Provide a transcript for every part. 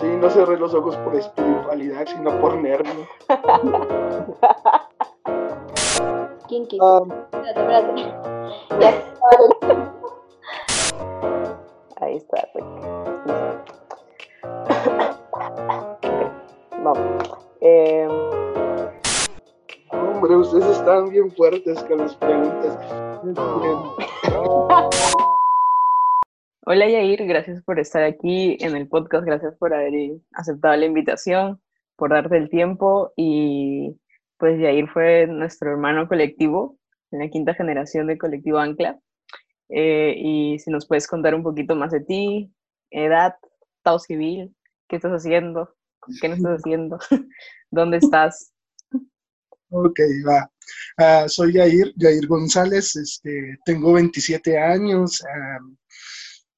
Sí, no cerré los ojos por espiritualidad, sino por nervio. ¿Quién quiso? Um, espérate, espérate. Ya. Ahí está, Rick. Ok, Vamos. Eh, hombre, ustedes están bien fuertes con las preguntas. Hola Yair, gracias por estar aquí en el podcast, gracias por haber aceptado la invitación, por darte el tiempo y pues Yair fue nuestro hermano colectivo en la quinta generación de Colectivo Ancla. Eh, y si nos puedes contar un poquito más de ti, edad, estado civil, qué estás haciendo, qué no estás haciendo, dónde estás. Ok, va. Ah, soy Yair, Yair González, este, tengo 27 años.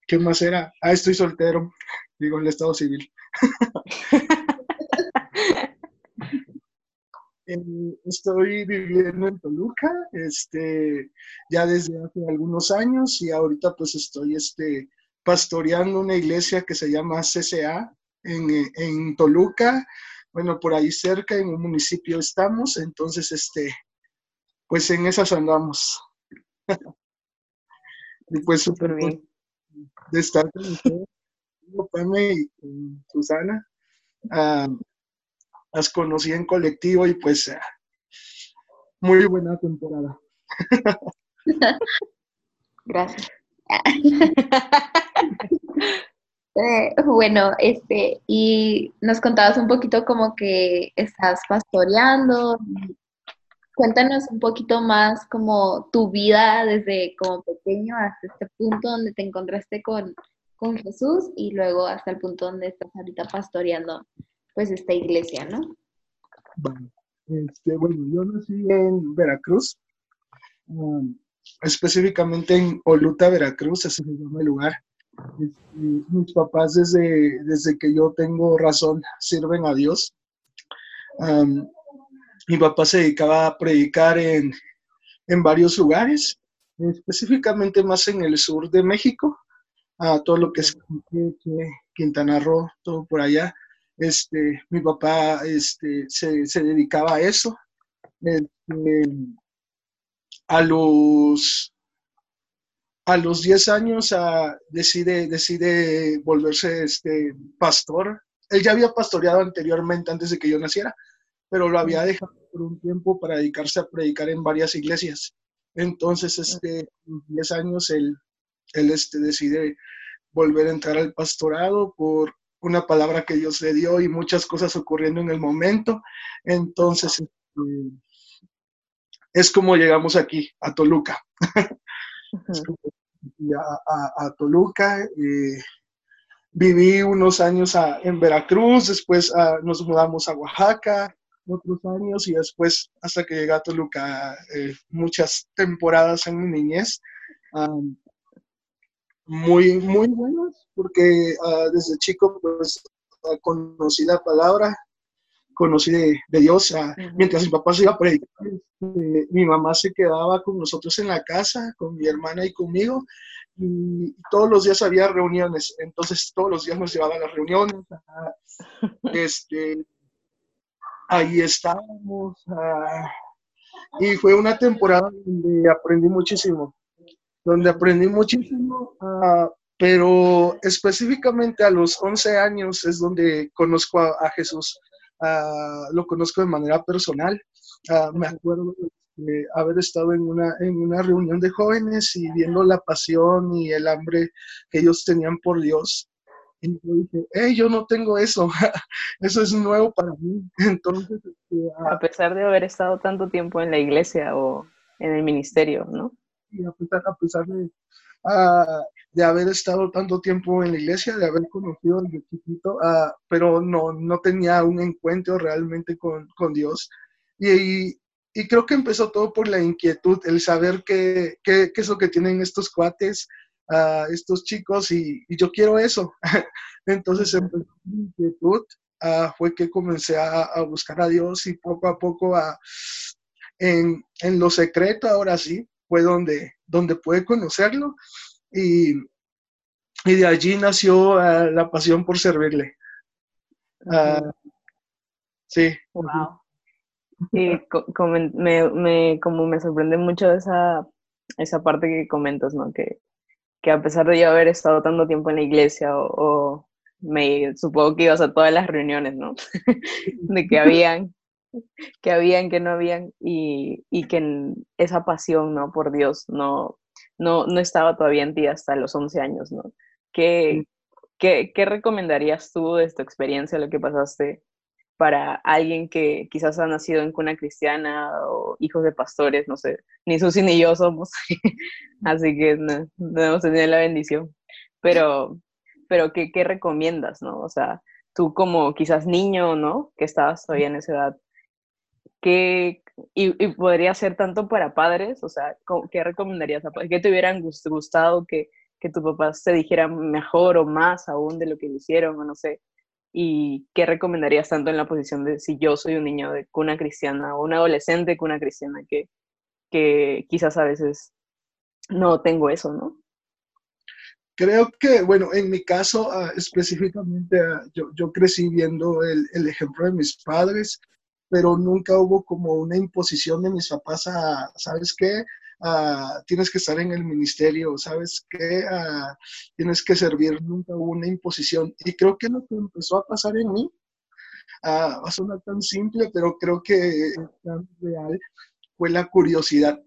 ¿Qué más era? Ah, estoy soltero, digo, en el estado civil. Eh, Estoy viviendo en Toluca, este, ya desde hace algunos años y ahorita pues estoy este, pastoreando una iglesia que se llama CCA en, en Toluca. Bueno, por ahí cerca, en un municipio estamos, entonces, este, pues en esas andamos. y pues Súper bien. De estar con ustedes, y Susana. Ah, las conocí en colectivo y pues ah, muy buena temporada. Gracias. Eh, bueno, este, y nos contabas un poquito como que estás pastoreando. Cuéntanos un poquito más como tu vida desde como pequeño hasta este punto donde te encontraste con, con Jesús y luego hasta el punto donde estás ahorita pastoreando pues esta iglesia, ¿no? Este, bueno, yo nací en Veracruz, um, específicamente en Oluta, Veracruz, así se llama el lugar. Este, mis papás desde, desde que yo tengo razón sirven a Dios. Um, mi papá se dedicaba a predicar en, en varios lugares, específicamente más en el sur de México, a todo lo que es Quintana Roo, todo por allá. Este, mi papá este, se, se dedicaba a eso. Este, a los a los 10 años ah, decide, decide volverse este, pastor. Él ya había pastoreado anteriormente antes de que yo naciera, pero lo había dejado por un tiempo para dedicarse a predicar en varias iglesias. Entonces, este, a los 10 años, él, él este, decide volver a entrar al pastorado por una palabra que Dios le dio y muchas cosas ocurriendo en el momento. Entonces, este, es como llegamos aquí, a Toluca. A, a- a Toluca. eh, viví unos años a- en Veracruz, después ah, nos mudamos a Oaxaca, otros años, y después hasta que llegué a Toluca, eh, muchas temporadas en mi niñez. muy, muy buenas, porque ah, desde chico pues ah, conocí la palabra, conocí de, de Dios. Ujú. mientras mi papá se iba a predicar, este, mi mamá se quedaba con nosotros en la casa, con mi hermana y conmigo, y todos los días había reuniones, entonces todos los días nos llevaba a las reuniones, este, ahí estábamos, ah, y fue una temporada donde aprendí muchísimo, donde aprendí muchísimo, ah, pero específicamente a los 11 años es donde conozco a, Jesús, Ah, lo conozco de manera personal. Me acuerdo de haber estado en una, en una reunión de jóvenes y viendo la pasión y el hambre que ellos tenían por Dios. Y yo dije, hey, yo no tengo eso, eso es nuevo para mí. Entonces, este, ah, A pesar de haber estado tanto tiempo en la iglesia o en el ministerio, ¿no? y a pesar, a pesar de, ah, de haber estado tanto tiempo en la iglesia, de haber conocido desde chiquito, ah, pero no, no tenía un encuentro realmente con, con Dios. Y, y, y creo que empezó todo por la inquietud, el saber qué, qué, qué es lo que tienen estos cuates, ah, estos chicos, y, y yo quiero eso. Entonces mi inquietud, ah, fue que comencé a, a buscar a Dios y poco a poco a, en, en lo secreto, ahora sí, fue donde, donde pude conocerlo y, y de allí nació ah, la pasión por servirle. Ah, sí. Wow. Y me, me, como me sorprende mucho esa, esa parte que comentas, ¿no? Que, que a pesar de yo haber estado tanto tiempo en la iglesia o, me supongo que ibas a todas las reuniones, ¿no? de que habían, que habían, que no habían, y, y que esa pasión, ¿no? Por Dios, no, no, no estaba todavía en ti hasta los 11 años, ¿no? ¿Qué, qué, qué recomendarías tú de esta experiencia, lo que pasaste, para alguien que quizás ha nacido en cuna cristiana o hijos de pastores, no sé, ni Susi ni yo somos, así que no, no hemos tenido la bendición. Pero, pero ¿qué, ¿qué, recomiendas, no? O sea, tú como quizás niño, ¿no? Que estabas todavía en esa edad, ¿qué, y, y, podría ser tanto para padres, o sea, ¿qué recomendarías a padres? ¿Qué te hubieran gustado que, que tu papá se dijera mejor o más aún de lo que le hicieron, o no sé? ¿Y qué recomendarías tanto en la posición de si yo soy un niño de cuna cristiana o un adolescente de cuna cristiana que, que quizás a veces no tengo eso, ¿no? Creo que, bueno, en mi caso uh, específicamente, uh, yo, yo, crecí viendo el, el, ejemplo de mis padres, pero nunca hubo como una imposición de mis papás a, ¿sabes qué? Uh, tienes que estar en el ministerio, ¿sabes qué? Uh, tienes que servir, nunca hubo una imposición. Y creo que lo que empezó a pasar en mí, uh, va a sonar tan simple, pero creo que tan real, fue la curiosidad.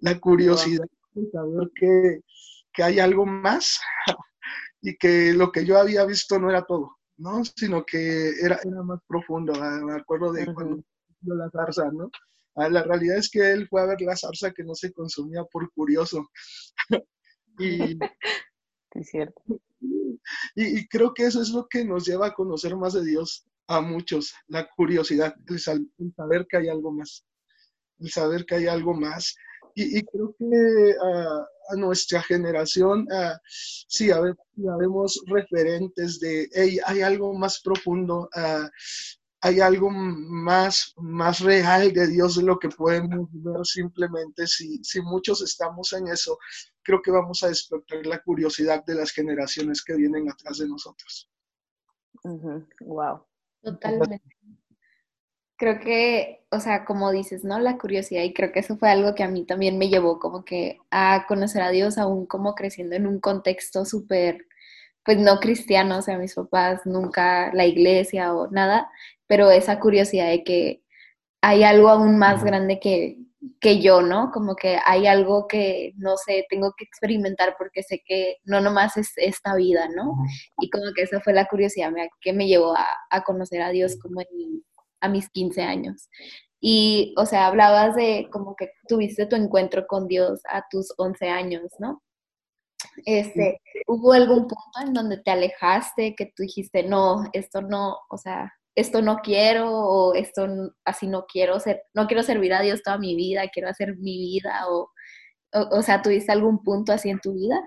La curiosidad de saber que, que hay algo más y que lo que yo había visto no era todo, ¿no? Sino que era, era más profundo. Me acuerdo de cuando la zarza, ¿no? Ah, la realidad es que él fue a ver la zarza que no se consumía por curioso. y, es cierto. Y, y, creo que eso es lo que nos lleva a conocer más de Dios a muchos, la curiosidad, el, el saber que hay algo más, el saber que hay algo más. Y, y creo que uh, a nuestra generación, uh, sí, habemos referentes de, hey, hay algo más profundo, uh, hay algo más, más real de Dios de lo que podemos ver simplemente. Si, si muchos estamos en eso, creo que vamos a despertar la curiosidad de las generaciones que vienen atrás de nosotros. Uh -huh. Wow. Totalmente. Creo que, o sea, como dices, ¿no? La curiosidad, y creo que eso fue algo que a mí también me llevó como que a conocer a Dios, aún como creciendo en un contexto súper, pues no cristiano, o sea, mis papás nunca la iglesia o nada, pero esa curiosidad de que hay algo aún más grande que, que yo, ¿no? Como que hay algo que, no sé, tengo que experimentar porque sé que no nomás es esta vida, ¿no? Y como que esa fue la curiosidad que me llevó a, a conocer a Dios como en, a mis 15 años. Y, o sea, hablabas de como que tuviste tu encuentro con Dios a tus 11 años, ¿no? Este, ¿Hubo algún punto en donde te alejaste, que tú dijiste, no, esto no, o sea, esto no quiero o esto así no quiero ser, no quiero servir a Dios toda mi vida, quiero hacer mi vida o, o, o sea, ¿tuviste algún punto así en tu vida?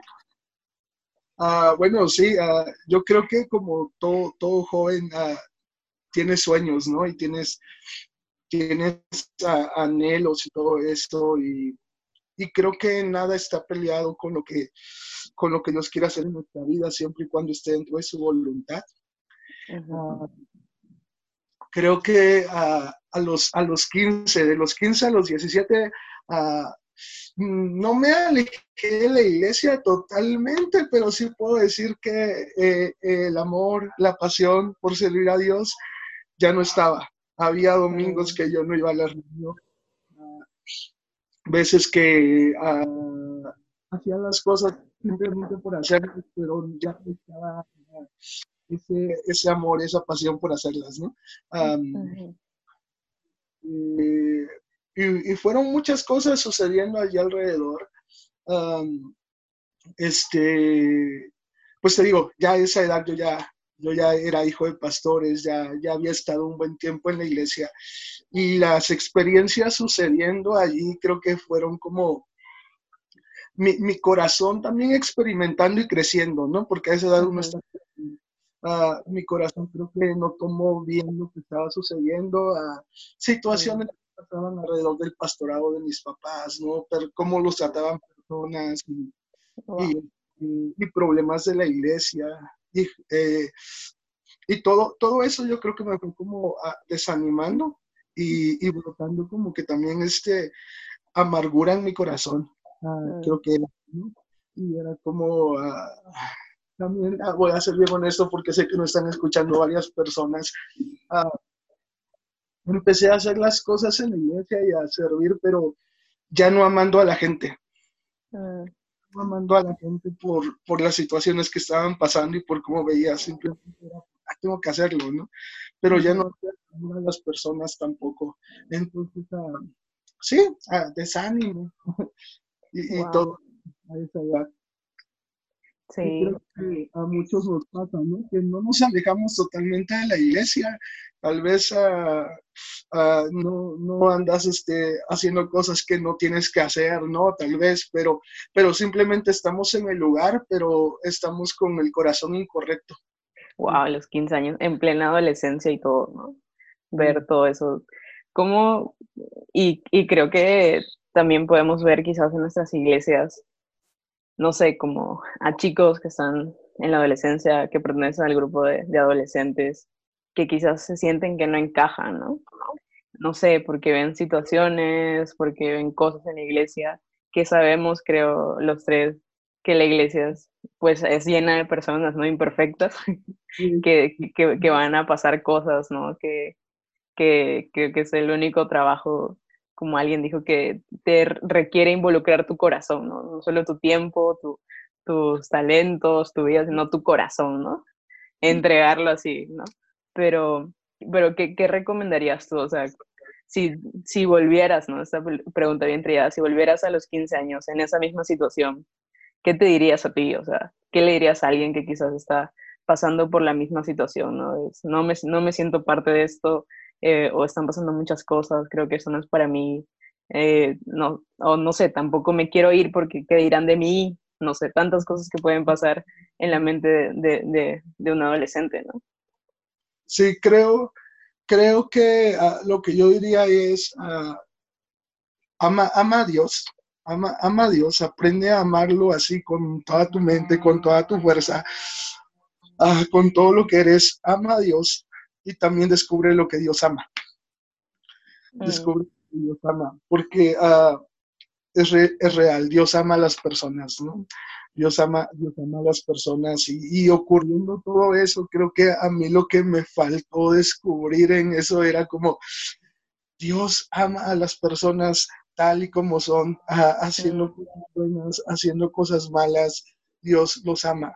Uh, bueno, sí, uh, yo creo que como todo, todo joven uh, tiene sueños, ¿no? Y tienes, tienes anhelos y todo esto y, y creo que nada está peleado con lo que con lo que Dios quiere hacer en nuestra vida siempre y cuando esté dentro de su voluntad. Uh -huh creo que a, los, a los 15, de los 15 a los 17, uh, no me alejé de la iglesia totalmente, pero sí puedo decir que eh, el amor, la pasión por servir a Dios ya no estaba. Había domingos que yo no iba a la reunión, veces que hacía las cosas simplemente por hacerlas, pero ya estaba ese, ese amor, esa pasión por hacerlas, ¿no? Um, y, y, fueron muchas cosas sucediendo allí alrededor. Um, este, pues te digo, ya a esa edad yo ya, yo ya era hijo de pastores, ya, ya había estado un buen tiempo en la iglesia y las experiencias sucediendo allí creo que fueron como mi, mi corazón también experimentando y creciendo, ¿no? Porque a esa edad uno está Uh, mi corazón creo que no tomó bien lo que estaba sucediendo, uh, situaciones que pasaban alrededor del pastorado de mis papás, ¿no? Pero cómo los trataban personas y, wow. y, y, y, problemas de la iglesia. Y, eh, y todo, todo eso yo creo que me fue como ah, desanimando y, y brotando como que también este amargura en mi corazón. Mm. Creo que era, y era como, ah, también voy a ser bien honesto porque sé que no están escuchando varias personas. empecé a hacer las cosas en la iglesia y a servir, pero ya no amando a la gente. Mm. No amando a la gente por, por las situaciones que estaban pasando y por cómo veía, simplemente era tengo que hacerlo, ¿no? Pero ya no a las personas tampoco. Entonces, sí, desánimo y, y, todo a esa edad. Sí. Creo que a muchos nos pasa, ¿no? Que no nos alejamos totalmente de la iglesia. Tal vez uh, no, no, andas este, haciendo cosas que no tienes que hacer, ¿no? Tal vez, pero, pero simplemente estamos en el lugar, pero estamos con el corazón incorrecto wow, los 15 años, en plena adolescencia y todo, ¿no? Ver todo eso. ¿Cómo? Y, y creo que también podemos ver quizás en nuestras iglesias, no sé, como a chicos que están en la adolescencia, que pertenecen al grupo de, de adolescentes, que quizás se sienten que no encajan, ¿no? No sé, porque ven situaciones, porque ven cosas en la iglesia, que sabemos, creo, los tres, que la iglesia es, pues es llena de personas no imperfectas que, que, que, van a pasar cosas, ¿no? Que, que, que, es el único trabajo, como alguien dijo, que te requiere involucrar tu corazón, ¿no? No solo tu tiempo, tu, tus talentos, tu vida, sino tu corazón, ¿no? Entregarlo así, ¿no? Pero, pero ¿qué, qué recomendarías tú? O sea, si, si volvieras, ¿no? Esta pregunta bien trillada, si volvieras a los 15 años en esa misma situación, ¿qué te dirías a ti? O sea, ¿qué le dirías a alguien que quizás está pasando por la misma situación? No, no, me, no me siento parte de esto eh, o están pasando muchas cosas, creo que eso no es para mí. Eh, no, o no sé, tampoco me quiero ir porque qué dirán de mí, no sé, tantas cosas que pueden pasar en la mente de, de, un adolescente, ¿no? Sí, creo, creo que uh, lo que yo diría es, uh, ama, ama a Dios, Ama, ama a Dios, aprende a amarlo así con toda tu mente, con toda tu fuerza, ah, con todo lo que eres. Ama a Dios y también descubre lo que Dios ama. Mm. Descubre lo que Dios ama, porque uh, es, es, real, Dios ama a las personas, ¿no? Dios ama, Dios ama a las personas y, y, ocurriendo todo eso, creo que a mí lo que me faltó descubrir en eso era como, Dios ama a las personas tal y como son, haciendo cosas buenas, haciendo cosas malas, Dios los ama.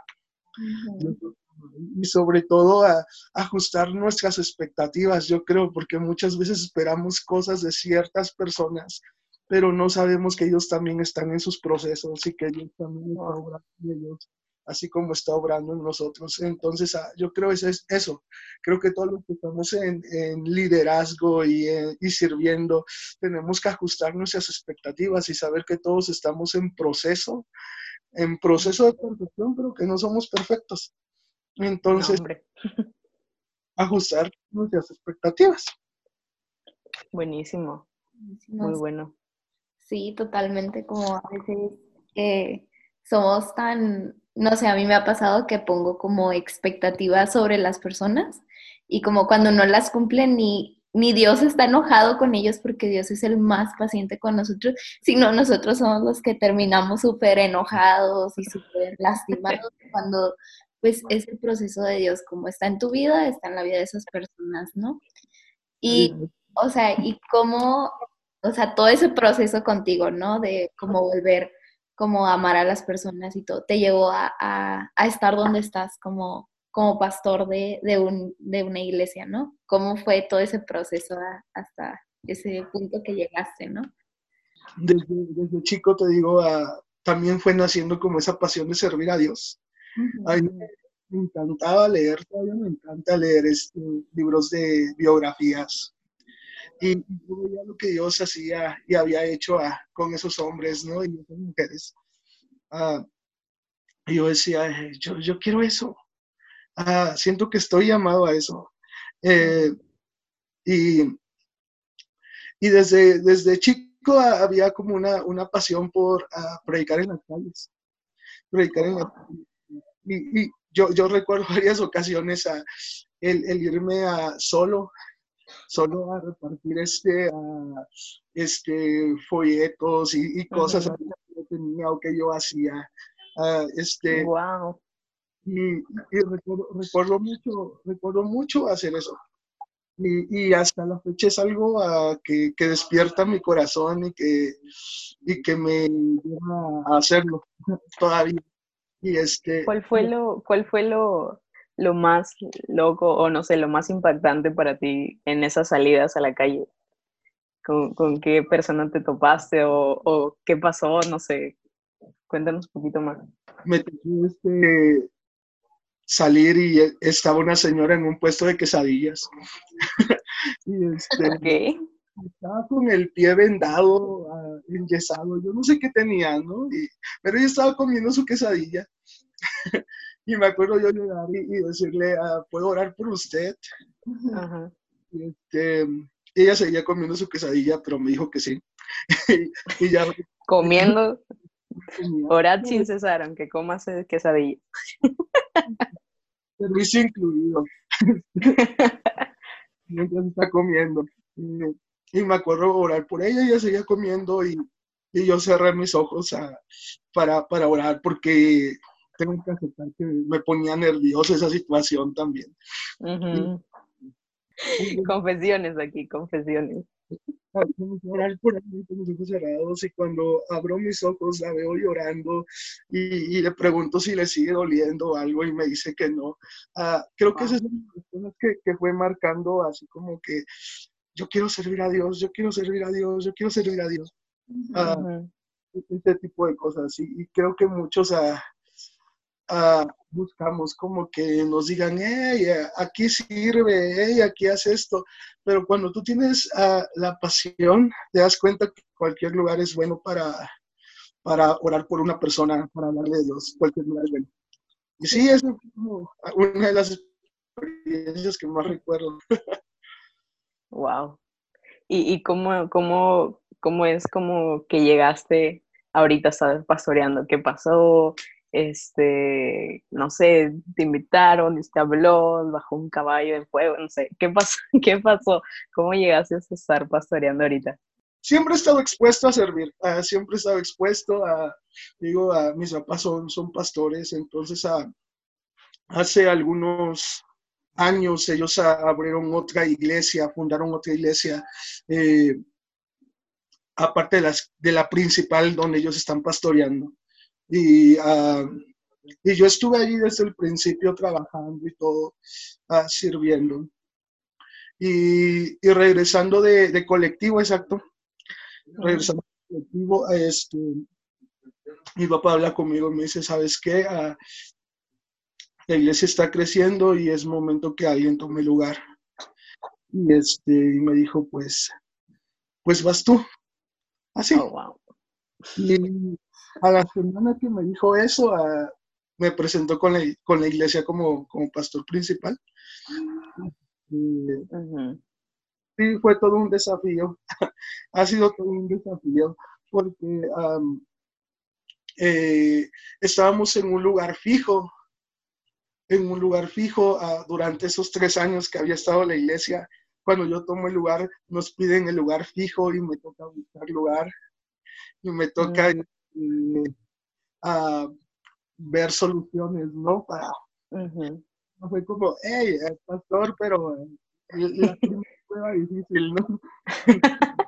Y sobre todo a, ajustar nuestras expectativas, yo creo, porque muchas veces esperamos cosas de ciertas personas, pero no sabemos que ellos también están en sus procesos y que ellos también están obrando ellos así como está obrando en nosotros. Entonces, ah, yo creo eso es eso. Creo que todos los que estamos en, liderazgo y, eh, y, sirviendo, tenemos que ajustar nuestras expectativas y saber que todos estamos en proceso, en proceso de perfección, pero que no somos perfectos. Entonces, ajustar nuestras expectativas. Buenísimo. Muy bueno. Sí, totalmente, como a veces eh, somos tan no sé, a mí me ha pasado que pongo como expectativas sobre las personas y como cuando no las cumplen ni, ni Dios está enojado con ellos porque Dios es el más paciente con nosotros, sino nosotros somos los que terminamos súper enojados y súper lastimados cuando pues es el proceso de Dios, como está en tu vida, está en la vida de esas personas, ¿no? Y, o sea, y cómo, o sea, todo ese proceso contigo, ¿no? De cómo volver como amar a las personas y todo, te llevó a, a, estar donde estás como, como pastor de, de, un, de, una iglesia, ¿no? ¿Cómo fue todo ese proceso hasta ese punto que llegaste, ¿no? Desde, desde chico, te digo, uh, también fue naciendo como esa pasión de servir a Dios. A mí me, encantaba leer, todavía me encanta leer este, libros de biografías, y yo veía lo que Dios hacía y había hecho ah, con esos hombres, ¿no? Y esas mujeres. Y yo decía, yo, yo quiero eso. Uh, siento que estoy llamado a eso. Eh, y, y desde, desde chico había como una, una pasión por predicar en las calles. Predicar en las calles. Y, y, yo, yo recuerdo varias ocasiones a, el, el irme a solo, solo a repartir este, este folletos y, cosas que yo tenía o que yo hacía. este, wow. Y, y recuerdo, recuerdo, mucho, recuerdo mucho hacer eso. Y, y, hasta la fecha es algo que, que, despierta mi corazón y que, y que me lleva a hacerlo todavía. Y este, ¿Cuál fue lo, cuál fue lo, lo más loco o no sé, lo más impactante para ti en esas salidas a la calle? ¿Con, con qué persona te topaste o, o, qué pasó? No sé, cuéntanos un poquito más. Me tocó este, salir y estaba una señora en un puesto de quesadillas. y este, estaba con el pie vendado, enyesado, yo no sé qué tenía, ¿no? Y, pero ella estaba comiendo su quesadilla. Y me acuerdo yo llegar y, y decirle, ah, ¿puedo orar por usted? Y este, ella seguía comiendo su quesadilla, pero me dijo que sí. y, ya... Comiendo. Orad sin cesar, aunque comas quesadilla. Servicio incluido. Mientras está comiendo. Y, me acuerdo orar por ella, ella seguía comiendo y, y yo cerré mis ojos a, para, para orar porque tengo que aceptar que me ponía nervioso esa situación también. confesiones aquí, confesiones. Orar por ahí con los ojos cerrados y cuando abro mis ojos la veo llorando y, le pregunto si le sigue doliendo algo y me dice que no. Uh, creo que esa es una de las cosas que, que fue marcando así como que yo quiero servir a Dios, yo quiero servir a Dios, yo quiero servir a Dios. Uh, Este tipo de cosas. Y, y creo que muchos uh, uh, buscamos como que nos digan, hey, aquí sirve, hey, aquí hace esto, pero cuando tú tienes la pasión, te das cuenta que cualquier lugar es bueno para, para orar por una persona, para hablarle de Dios, cualquier lugar es bueno. Y sí, es como una de las experiencias que más recuerdo. wow. ¿Y, y cómo, cómo, cómo es como que llegaste ahorita, sabes, pastoreando? ¿Qué pasó? este, no sé, te invitaron, te habló, bajó un caballo de fuego, no sé, ¿qué pasó? ¿Qué pasó? ¿Cómo llegaste a estar pastoreando ahorita? Siempre he estado expuesto a servir, uh, siempre he estado expuesto a, digo, a mis papás son, son pastores, entonces a, hace algunos años ellos abrieron otra iglesia, fundaron otra iglesia, eh, aparte de, las, de la principal donde ellos están pastoreando. Y, uh, y yo estuve allí desde el principio trabajando y todo, uh, sirviendo. Y, y, regresando de, de colectivo, exacto, regresando de colectivo, este, mi papá habla conmigo y me dice, ¿sabes qué? Uh, la iglesia está creciendo y es momento que alguien tome lugar. Y, este, y me dijo, pues, pues vas tú. Así. Oh, wow. Y, a la semana que me dijo eso, a, me presentó con la, con la iglesia como, como pastor principal. Y, uh -huh. Sí, fue todo un desafío. ha sido todo un desafío porque um, eh, estábamos en un lugar fijo, en un lugar fijo uh, durante esos tres años que había estado la iglesia. Cuando yo tomo el lugar, nos piden el lugar fijo y me toca buscar lugar. Y me toca uh ver soluciones, ¿no? Para, uh -huh. Fue como, hey, pastor, pero la prueba difícil, ¿no?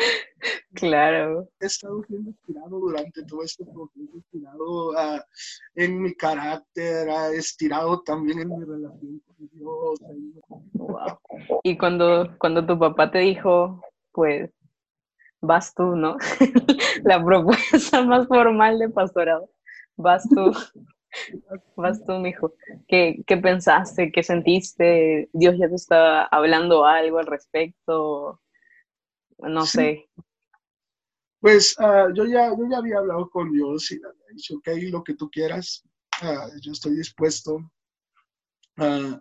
Claro. He estado siendo estirado durante todo este proceso, estirado uh, en mi carácter, uh, estirado también en mi relación con Dios. Wow. Y cuando, cuando tu papá te dijo, pues, vas tú, ¿no? La propuesta más formal de pastorado. Vas tú. Vas tú, mijo. ¿Qué, ¿Qué pensaste? ¿Qué sentiste? ¿Dios ya te estaba hablando algo al respecto? No sí. sé. Pues uh, yo, ya, yo ya había hablado con Dios y le había dicho, ok, lo que tú quieras, uh, yo estoy dispuesto. Uh,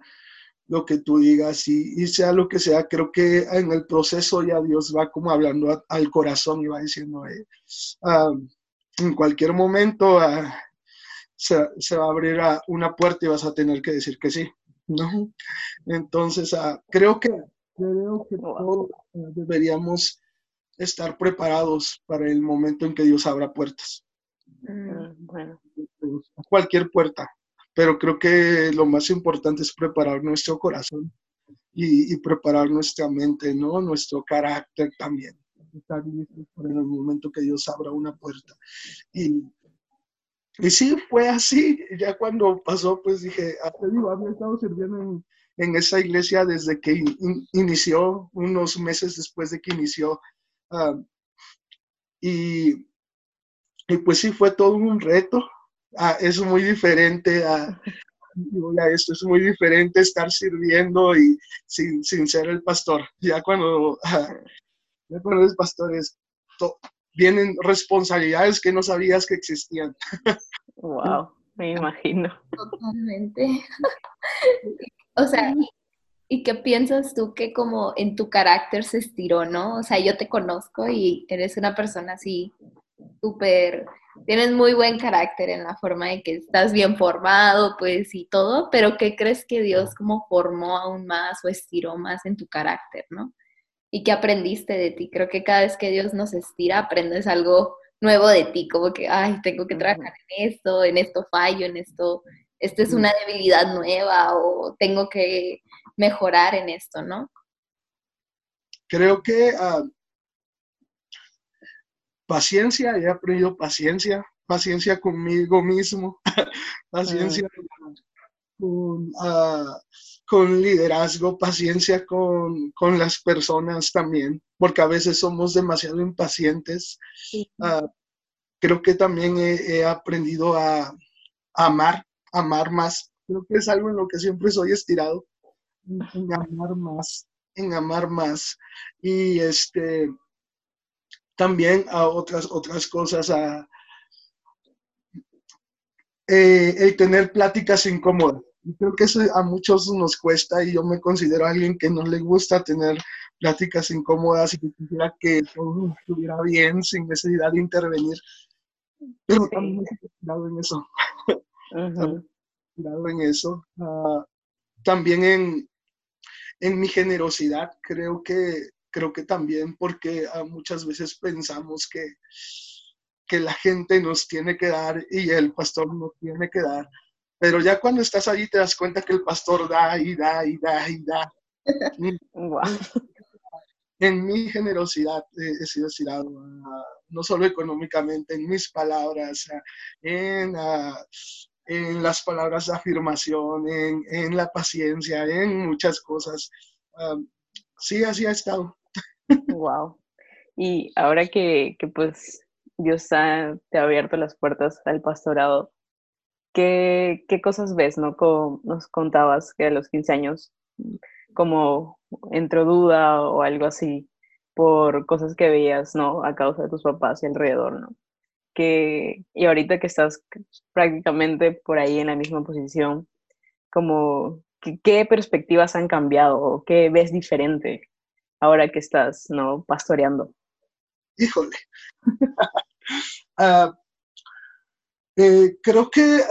lo que tú digas y, y, sea lo que sea, creo que en el proceso ya Dios va como hablando a, al corazón y va diciendo, eh, uh, en cualquier momento uh, se, va a abrir una puerta y vas a tener que decir que sí, ¿no? Entonces, ah, creo que, creo que todos ah, deberíamos estar preparados para el momento en que Dios abra puertas. Mm, bueno. Cualquier puerta, pero creo que lo más importante es preparar nuestro corazón y, preparar nuestra mente, ¿no? Nuestro carácter también. Estar listos para el momento que Dios abra una puerta. Y, y sí, fue así. Ya cuando pasó, pues dije, ah, había estado sirviendo en, esa iglesia desde que inició, unos meses después de que inició. Ah, y, y, pues sí, fue todo un reto. Ah, es muy diferente a, esto es muy diferente estar sirviendo y sin, sin ser el pastor. Ya cuando, ya cuando eres pastor es, vienen responsabilidades que no sabías que existían. Wow, me imagino. Totalmente. o sea, ¿y qué piensas tú que como en tu carácter se estiró, no? O sea, yo te conozco y eres una persona así súper, tienes muy buen carácter en la forma de que estás bien formado, pues, y todo, pero ¿qué crees que Dios como formó aún más o estiró más en tu carácter, no? y qué aprendiste de ti. Creo que cada vez que Dios nos estira, aprendes algo nuevo de ti, como que, ay, tengo que trabajar en esto, en esto fallo, en esto, esta es una debilidad nueva o tengo que mejorar en esto, ¿no? Creo que ah, paciencia, he aprendido paciencia, paciencia conmigo mismo, paciencia con, ah, con liderazgo, paciencia con, las personas también, porque a veces somos demasiado impacientes. Ah, creo que también he, aprendido a, amar, amar más. Creo que es algo en lo que siempre soy estirado, en, amar más, en amar más. Y este, también a otras, otras cosas, a eh, el tener pláticas incómodas creo que eso a muchos nos cuesta y yo me considero alguien que no le gusta tener pláticas incómodas y que quisiera que todo estuviera bien sin necesidad de intervenir. Pero también he en eso. Uh en eso. Ah, también en, en mi generosidad, creo que, creo que también porque ah, muchas veces pensamos que, que la gente nos tiene que dar y el pastor no tiene que dar pero ya cuando estás ahí te das cuenta que el pastor da y da y da y da. En mi generosidad he sido estirado, ah, no solo económicamente, en mis palabras, en, en las palabras de afirmación, en, en, la paciencia, en muchas cosas. sí, así ha estado. Wow. Y ahora que, que pues Dios te ha abierto las puertas al pastorado, ¿qué, qué cosas ves, no? Como nos contabas que a los 15 años como entró duda o algo así por cosas que veías, ¿no? A causa de tus papás y alrededor, ¿no? Y ahorita que estás prácticamente por ahí en la misma posición, como, ¿qué, perspectivas han cambiado o qué ves diferente ahora que estás, ¿no? Pastoreando. Híjole. uh, eh, creo que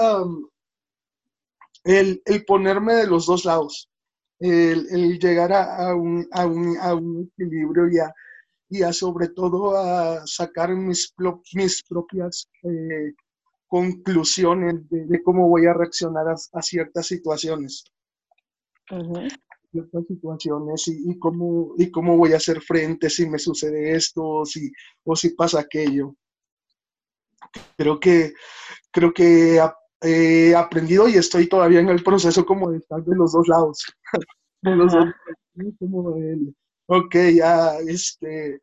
el, ponerme de los dos lados, el, llegar a, un, equilibrio y a, y a, sobre todo a sacar mis, mis propias eh, conclusiones de, cómo voy a reaccionar a, ciertas situaciones. ciertas situaciones y, cómo, y cómo voy a hacer frente si me sucede esto si, o si pasa aquello. Creo que, creo que he aprendido y estoy todavía en el proceso como de estar de los dos lados. de los dos, como ok, ya, este,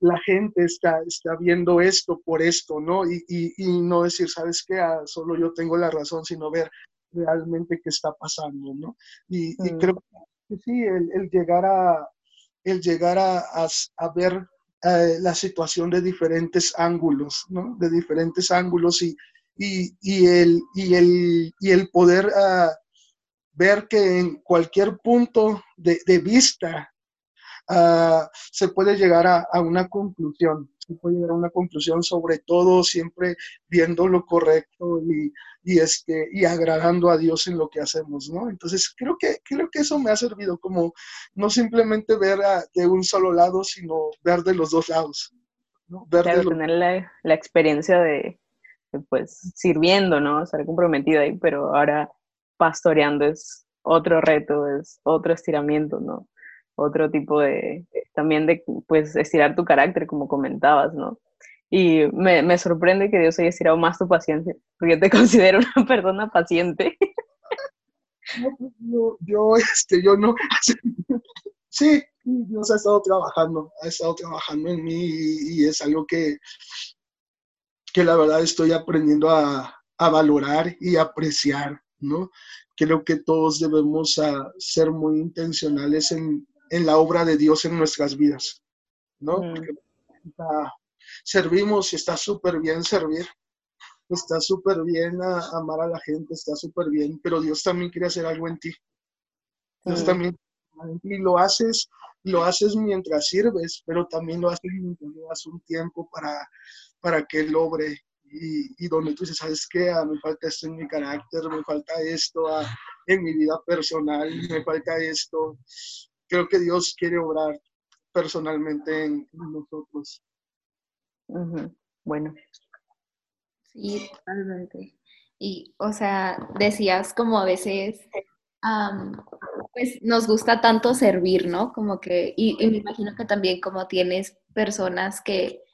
la, gente está, está viendo esto por esto, ¿no? Y, y, no decir, ¿sabes qué? Ah, solo yo tengo la razón, sino ver realmente qué está pasando, ¿no? Y, mm. creo que sí, el, llegar a, el llegar a, a ver eh, la situación de diferentes ángulos, ¿no? De diferentes ángulos y, y, el, y, el, y el poder ah, ver que en cualquier punto de, vista ah, se puede llegar a, a, una conclusión, se puede llegar a una conclusión sobre todo siempre viendo lo correcto y, y, este, y agradando a Dios en lo que hacemos, ¿no? Entonces creo que, creo que eso me ha servido como no simplemente ver de un solo lado, sino ver de los dos lados. ¿no? Ver tener la, la experiencia de, pues sirviendo, ¿no? Estar comprometido ahí, pero ahora pastoreando es otro reto, es otro estiramiento, ¿no? Otro tipo de, también de, pues, estirar tu carácter, como comentabas, ¿no? Y me, me sorprende que Dios haya estirado más tu paciencia, porque te considero una persona paciente. Yo, yo, este, yo no. Sí, Dios ha estado trabajando, ha estado trabajando en mí y, y es algo que, que la verdad estoy aprendiendo a, a valorar y apreciar, ¿no? Creo que todos debemos uh, ser muy intencionales en, en, la obra de Dios en nuestras vidas, ¿no? Mm. Porque, servimos y está súper bien servir, está súper bien amar a la gente, está súper bien, pero Dios también quiere hacer algo en ti. Dios mm. también y lo haces, lo haces mientras sirves, pero también lo haces mientras das un tiempo para para que Él obre y, y, donde tú dices, ¿sabes qué? Ah, me falta esto en mi carácter, me falta esto ah, en mi vida personal, me falta esto. Creo que Dios quiere obrar personalmente en, nosotros. Bueno. Sí, totalmente. Y, o sea, decías como a veces, pues nos gusta tanto servir, ¿no? Como que, y, y me imagino que también como tienes personas que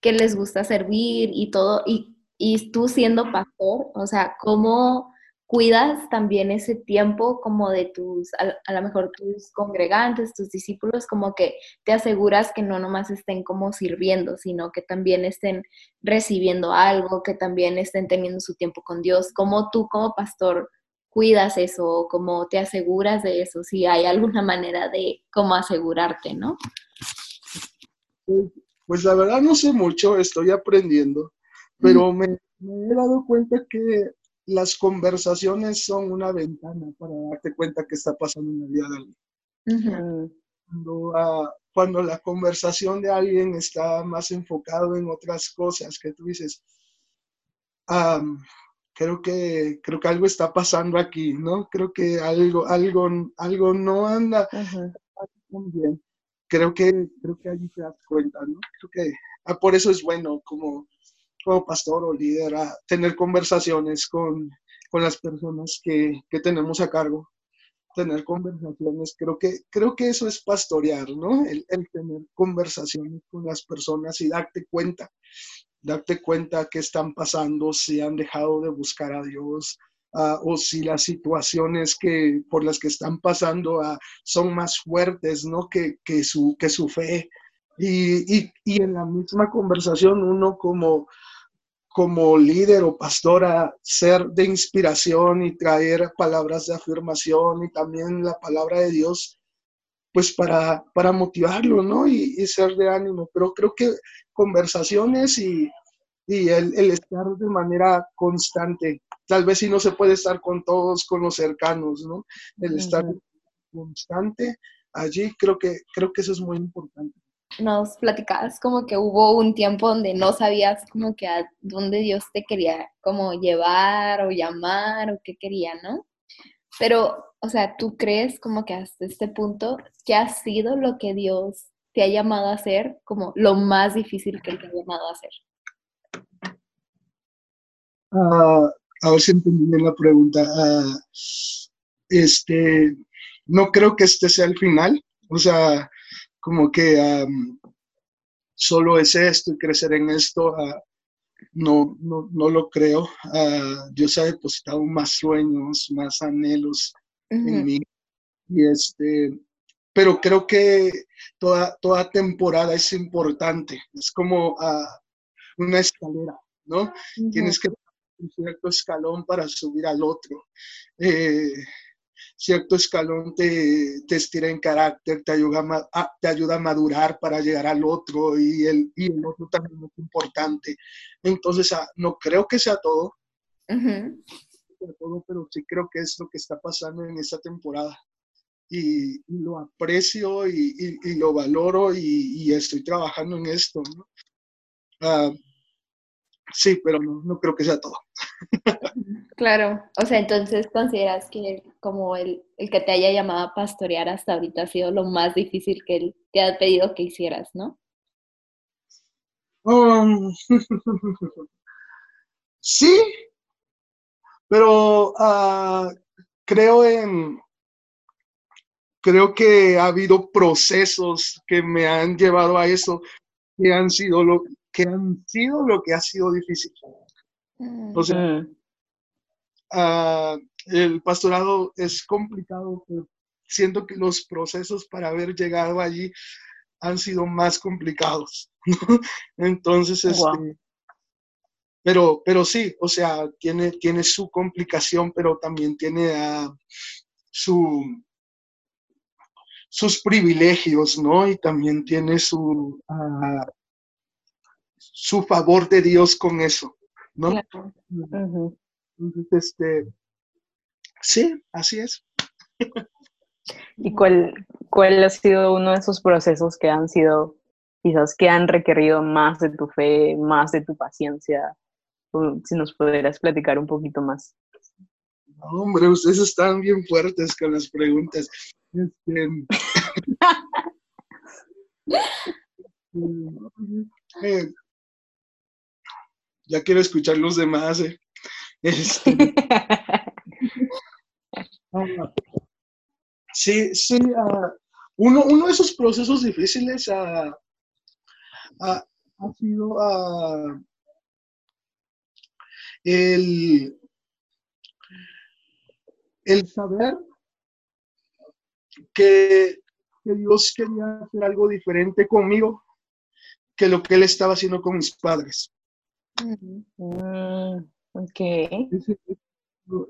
que les gusta servir y todo, y, y tú siendo pastor, o sea, ¿cómo cuidas también ese tiempo como de tus, a, lo mejor tus congregantes, tus discípulos, como que te aseguras que no nomás estén como sirviendo, sino que también estén recibiendo algo, que también estén teniendo su tiempo con Dios. ¿Cómo tú como pastor cuidas eso? ¿Cómo te aseguras de eso? Si hay alguna manera de cómo asegurarte, ¿no? Pues, la verdad no sé mucho, estoy aprendiendo, pero me, he dado cuenta que las conversaciones son una ventana para darte cuenta que está pasando en la vida de alguien. Ah, cuando, la conversación de alguien está más enfocado en otras cosas que tú dices, creo que creo que algo está pasando aquí, ¿no? Creo que algo algo algo no anda muy bien creo que, creo que allí te das cuenta, ¿no? Creo que ah, por eso es bueno como, como pastor o líder a tener conversaciones con, con las personas que, que, tenemos a cargo, tener conversaciones, creo que, creo que eso es pastorear, ¿no? El, el tener conversaciones con las personas y darte cuenta, darte cuenta qué están pasando, si han dejado de buscar a Dios, Uh, o si las situaciones que, por las que están pasando uh, son más fuertes ¿no? que, que, su, que su fe. Y, y, y, en la misma conversación uno como, como líder o pastora ser de inspiración y traer palabras de afirmación y también la palabra de Dios pues para, para motivarlo, ¿no? Y, y ser de ánimo. Pero creo que conversaciones y, y el, el, estar de manera constante. Tal vez si no se puede estar con todos, con los cercanos, ¿no? El estar constante allí, creo que, creo que eso es muy importante. Nos platicabas como que hubo un tiempo donde no sabías como que a dónde Dios te quería como llevar o llamar o qué quería, ¿no? Pero, o sea, ¿tú crees como que hasta este punto que ha sido lo que Dios te ha llamado a hacer como lo más difícil que te ha llamado a hacer? Uh, a ver si entendí bien la pregunta. Uh, este, no creo que este sea el final. O sea, como que um, solo es esto y crecer en esto. Uh, no, no, no, lo creo. Dios ha depositado más sueños, más anhelos uh -huh. en mí. Y este, pero creo que toda, toda temporada es importante. Es como una escalera, ¿no? -huh. Tienes que un cierto escalón para subir al otro. Eh, cierto escalón te, te, estira en carácter, te ayuda, a, te ayuda a madurar para llegar al otro y el, y el otro también es importante. Entonces, ah, no creo que sea todo, uh -huh. todo, pero sí creo que es lo que está pasando en esta temporada. y, lo aprecio y, lo valoro y, estoy trabajando en esto. ¿no? Ah, sí, pero no, no creo que sea todo. Claro, o sea, entonces consideras que como el, el, que te haya llamado a pastorear hasta ahorita ha sido lo más difícil que él te ha pedido que hicieras, ¿no? Um, sí, pero uh, creo en, creo que ha habido procesos que me han llevado a eso, que han sido lo que han sido lo que ha sido difícil. O sea, uh, el pastorado es complicado, pero siento que los procesos para haber llegado allí han sido más complicados. Entonces, este, pero, pero sí, o sea, tiene, tiene su complicación, pero también tiene uh, su, sus privilegios, ¿no? Y también tiene su, uh, su favor de Dios con eso, ¿no? Entonces, este, sí, así es. ¿Y cuál, cuál ha sido uno de esos procesos que han sido, quizás, que han requerido más de tu fe, más de tu paciencia? Si nos pudieras platicar un poquito más. hombre, ustedes están bien fuertes con las preguntas. Este, eh, ya quiero escuchar los demás. Eh. Este, ah, sí, sí. Uh, uno, uno, de esos procesos difíciles uh, ha sido el, el saber que, Dios quería hacer algo diferente conmigo que lo que Él estaba haciendo con mis padres. Mm,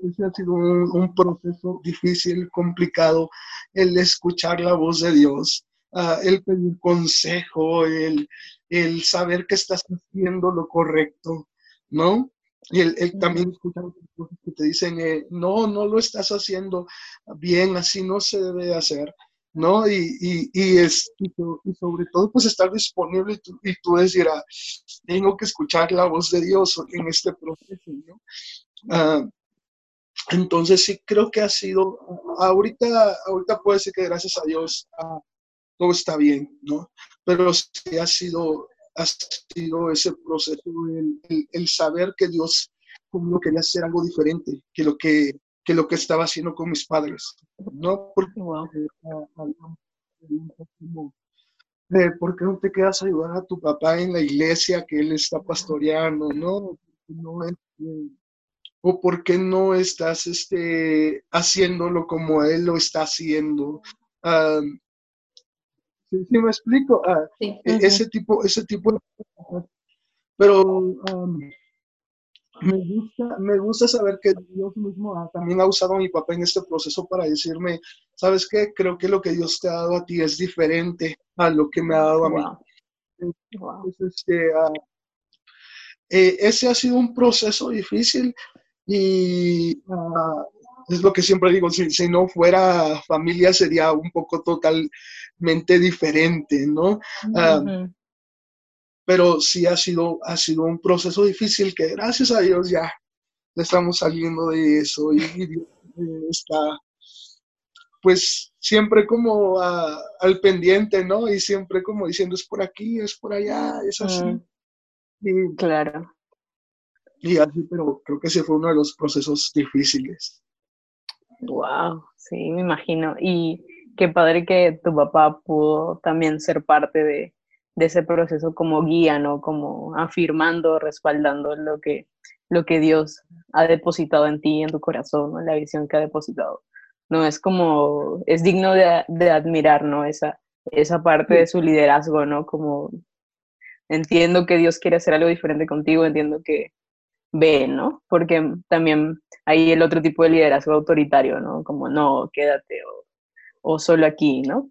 ese, ha sido un, proceso difícil, complicado, el escuchar la voz de Dios, uh, el pedir consejo, el, el saber que estás haciendo lo correcto, ¿no? Y él, también escucha cosas que te dicen, eh, no, no lo estás haciendo bien, así no se debe hacer, ¿no? Y, y, y es, y, sobre todo, pues estar disponible y tú, y tú decir, tengo que escuchar la voz de Dios en este proceso, ¿no? Ah, entonces sí creo que ha sido, ahorita, ahorita puede ser que gracias a Dios ah, todo está bien, ¿no? Pero sí ha sido ha sido ese proceso, el, saber que Dios conmigo quería hacer algo diferente que lo que, que lo que estaba haciendo con mis padres. No porque, eh, ¿por qué no te quedas a ayudar a tu papá en la iglesia que él está pastoreando? No, no este, o por qué no estás este, haciéndolo como él lo está haciendo. ¿Sí, me explico? Ah, e, ese tipo, ese tipo de Pero um, me, gusta, me gusta saber que Dios mismo también ha usado a mi papá en este proceso para decirme, ¿sabes qué? Creo que lo que Dios te ha dado a ti es diferente a lo que me ha dado a mí. Este, ah, eh, ese ha sido un proceso difícil y ah, es lo que siempre digo, si, si, no fuera familia sería un poco totalmente diferente, ¿no? Ah, pero sí ha sido, ha sido un proceso difícil que gracias a Dios ya estamos saliendo de eso y, eh, está pues siempre como al pendiente, ¿no? Y siempre como diciendo es por aquí, es por allá, es así. claro. Y así, pero creo que ese fue uno de los procesos difíciles. Wow, sí, me imagino. Y qué padre que tu papá pudo también ser parte de, ese proceso como guía, ¿no? Como afirmando, respaldando lo que, lo que Dios ha depositado en ti, en tu corazón, ¿no? La visión que ha depositado. No es como, es digno de, de admirar, ¿no? Esa, esa parte de su liderazgo, ¿no? Como entiendo que Dios quiere hacer algo diferente contigo, entiendo que ve, ¿no? Porque también hay el otro tipo de liderazgo autoritario, ¿no? Como, no, quédate o, solo aquí, ¿no?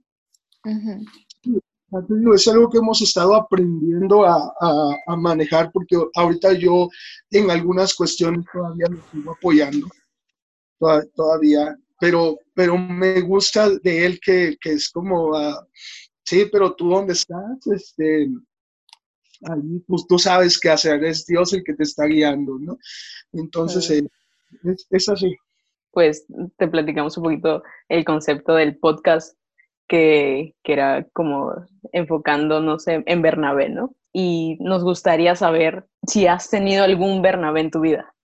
Es algo que hemos estado aprendiendo a, manejar porque ahorita yo en algunas cuestiones todavía me sigo apoyando, todavía, pero, pero me gusta de él que, que es como, ah, sí, pero tú dónde estás, este, allí pues, tú sabes qué hacer, es Dios el que te está guiando, ¿no? Entonces, eh, es, es, así. Pues te platicamos un poquito el concepto del podcast que, que era como enfocándonos en, en Bernabé, ¿no? Y nos gustaría saber si has tenido algún Bernabé en tu vida.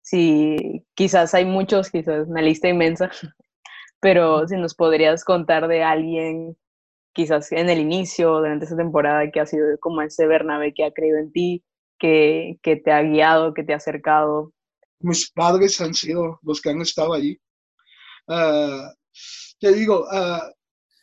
Si quizás hay muchos, quizás una lista inmensa, pero si nos podrías contar de alguien quizás en el inicio, durante esa temporada, que ha sido como ese Bernabé que ha creído en ti, que, que te ha guiado, que te ha acercado? Mis padres han sido los que han estado allí. Uh, te digo, uh,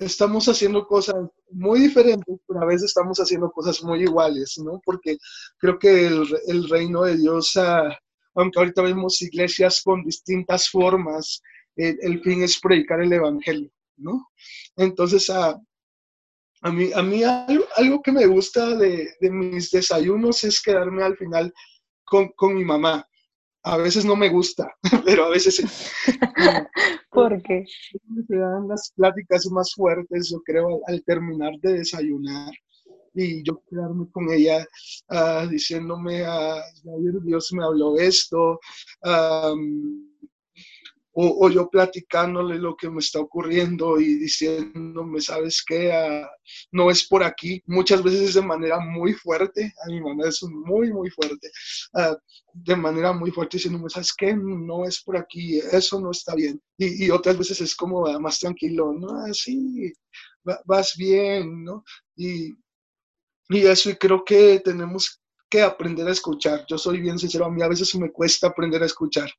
estamos haciendo cosas muy diferentes, pero a veces estamos haciendo cosas muy iguales, ¿no? Porque creo que el, el reino de Dios, uh, aunque ahorita vemos iglesias con distintas formas, el, fin es predicar el evangelio, ¿no? Entonces, a mí, a mí algo, algo que me gusta de, de, mis desayunos es quedarme al final con, con, mi mamá. A veces no me gusta, pero a veces... ¿Por qué? Se dan las pláticas más fuertes, yo creo, al, terminar de desayunar y yo quedarme con ella uh, diciéndome, uh, Dios me habló esto, um, o, yo platicándole lo que me está ocurriendo y diciéndome, ¿sabes qué? Uh, no es por aquí. Muchas veces de manera muy fuerte, a mi mamá es muy, muy fuerte, uh, de manera muy fuerte diciéndome, ¿sabes qué? No es por aquí, eso no está bien. Y, y otras veces es como uh, más tranquilo, ¿no? Así, vas bien, ¿no? Y, y eso, y creo que tenemos que aprender a escuchar. Yo soy bien sincero, a mí a veces me cuesta aprender a escuchar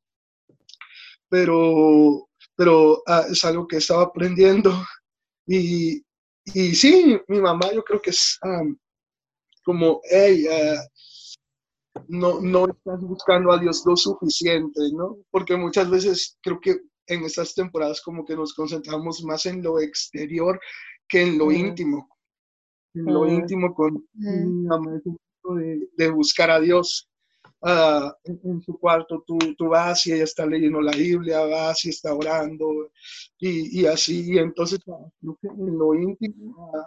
pero, pero uh, es algo que estaba aprendiendo. Y, y sí, mi mamá yo creo que es um, como, hey, uh, no, no estás buscando a Dios lo suficiente, ¿no? Porque muchas veces creo que en estas temporadas como que nos concentramos más en lo exterior que en lo mm. íntimo. En mm. lo íntimo con mm. de, de buscar a Dios uh, en, en, su cuarto, tú, tú, vas y ella está leyendo la Biblia, vas y está orando y, y así. Y entonces, que en lo íntimo uh,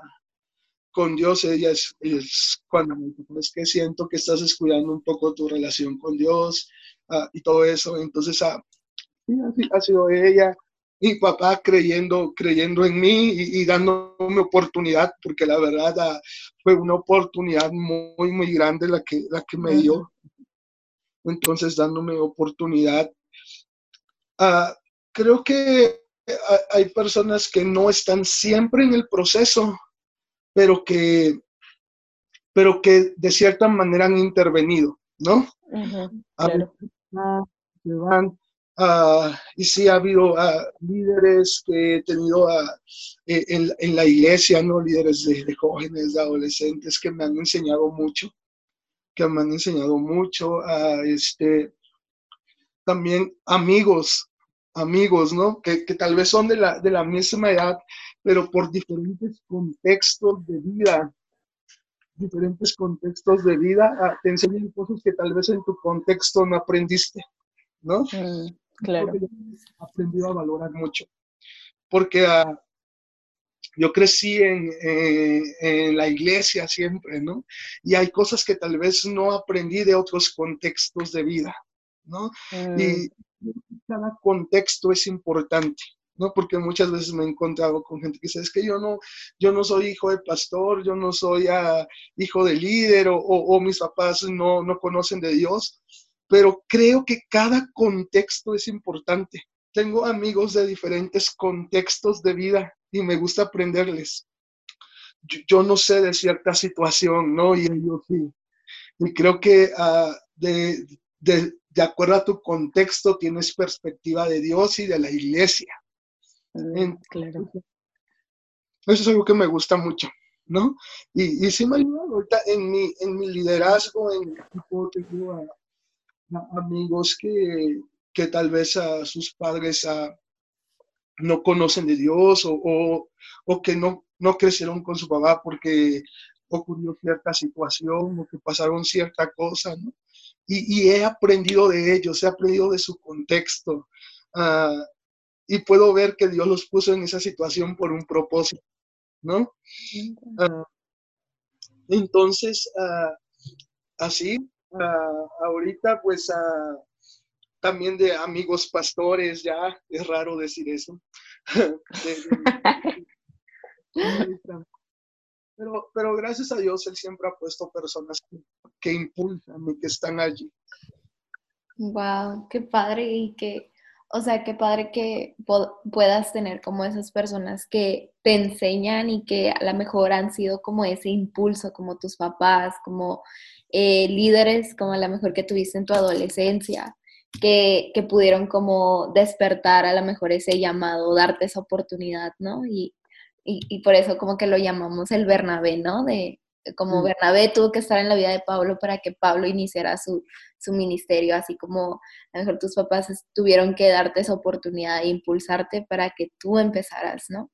con Dios, ella es, es cuando es que siento que estás descuidando un poco tu relación con Dios uh, y todo eso. Entonces, sí, así ha sido ella mi papá creyendo, creyendo en mí y, y, dándome oportunidad, porque la verdad fue una oportunidad muy, muy grande la que, la que me dio entonces dándome oportunidad. Uh, creo que hay personas que no están siempre en el proceso, pero que, pero que de cierta manera han intervenido, ¿no? Uh -huh, claro. Van, uh, y sí ha habido uh, líderes que he tenido en, en, la iglesia, ¿no? Líderes de, de, jóvenes, de adolescentes que me han enseñado mucho que me han enseñado mucho, a este, también amigos, amigos, ¿no? Que, que, tal vez son de la, de la misma edad, pero por diferentes contextos de vida, diferentes contextos de vida, ah, te enseñan cosas que tal vez en tu contexto no aprendiste, ¿no? Mm, claro. Aprendido a valorar mucho. Porque uh, yo crecí en, eh, en, la iglesia siempre, ¿no? Y hay cosas que tal vez no aprendí de otros contextos de vida, ¿no? Mm. Y cada contexto es importante, ¿no? Porque muchas veces me he encontrado con gente que dice, es que yo no, yo no soy hijo de pastor, yo no soy uh, hijo de líder o, o, o mis papás no, no conocen de Dios, pero creo que cada contexto es importante. Tengo amigos de diferentes contextos de vida y me gusta aprenderles. Yo, yo, no sé de cierta situación, ¿no? Y ellos sí. Y creo que uh, de, de, de, acuerdo a tu contexto tienes perspectiva de Dios y de la iglesia. Mm, claro. Eso es algo que me gusta mucho, ¿no? Y, y sí me ayuda ahorita en mi, en mi liderazgo, en equipo, tengo a, a amigos que, que tal vez a sus padres a, no conocen de Dios o, o, o, que no, no crecieron con su papá porque ocurrió cierta situación o que pasaron cierta cosa, ¿no? Y, y he aprendido de ellos, he aprendido de su contexto. Uh, y puedo ver que Dios los puso en esa situación por un propósito, ¿no? Ah, entonces, ah, así, ah, ahorita pues también de amigos pastores, ya es raro decir eso. pero, pero gracias a Dios, Él siempre ha puesto personas que, que impulsan y que están allí. Wow, qué padre y que o sea, qué padre que puedas tener como esas personas que te enseñan y que a lo mejor han sido como ese impulso, como tus papás, como eh, líderes, como a lo mejor que tuviste en tu adolescencia, que, que, pudieron como despertar a lo mejor ese llamado, darte esa oportunidad, ¿no? Y, y, y por eso como que lo llamamos el Bernabé, ¿no? De, como mm. Bernabé tuvo que estar en la vida de Pablo para que Pablo iniciara su, su ministerio, así como a lo mejor tus papás tuvieron que darte esa oportunidad de impulsarte para que tú empezaras, ¿no?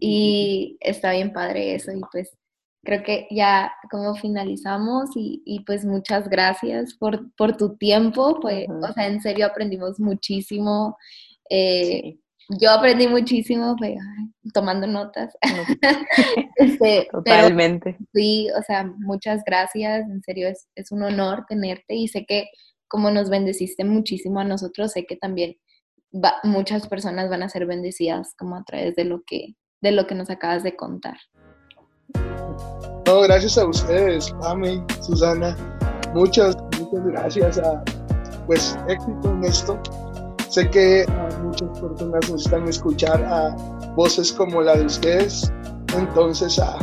Y está bien padre eso y pues creo que ya como finalizamos y, y pues muchas gracias por, por tu tiempo, pues, o sea, en serio aprendimos muchísimo. Eh, yo aprendí muchísimo tomando notas. este, Totalmente. sí, o sea, muchas gracias. En serio, es, es, un honor tenerte y sé que como nos bendeciste muchísimo a nosotros, sé que también muchas personas van a ser bendecidas como a través de lo que, de lo que nos acabas de contar. No, gracias a ustedes, Ame, Susana. Muchas, muchas gracias a pues éxito en esto Sé que muchas personas a escuchar a voces como la de ustedes, entonces a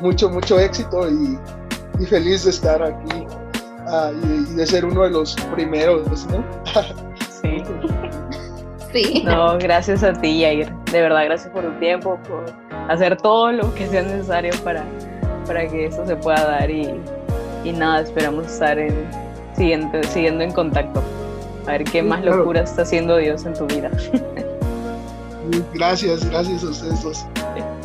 mucho, mucho éxito y, feliz de estar aquí y, de ser uno de los primeros, ¿no? sí. Sí. No, gracias a ti, Yair. De verdad, gracias por tu tiempo, por hacer todo lo que sea necesario para, para que esto se pueda dar y, y nada, esperamos estar en, siguiente, siguiendo en contacto. A ver qué más locura está haciendo Dios en tu vida. Gracias, gracias a ustedes dos.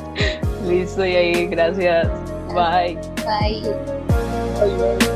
Listo, y ahí, gracias. Bye. Bye. Bye, bye.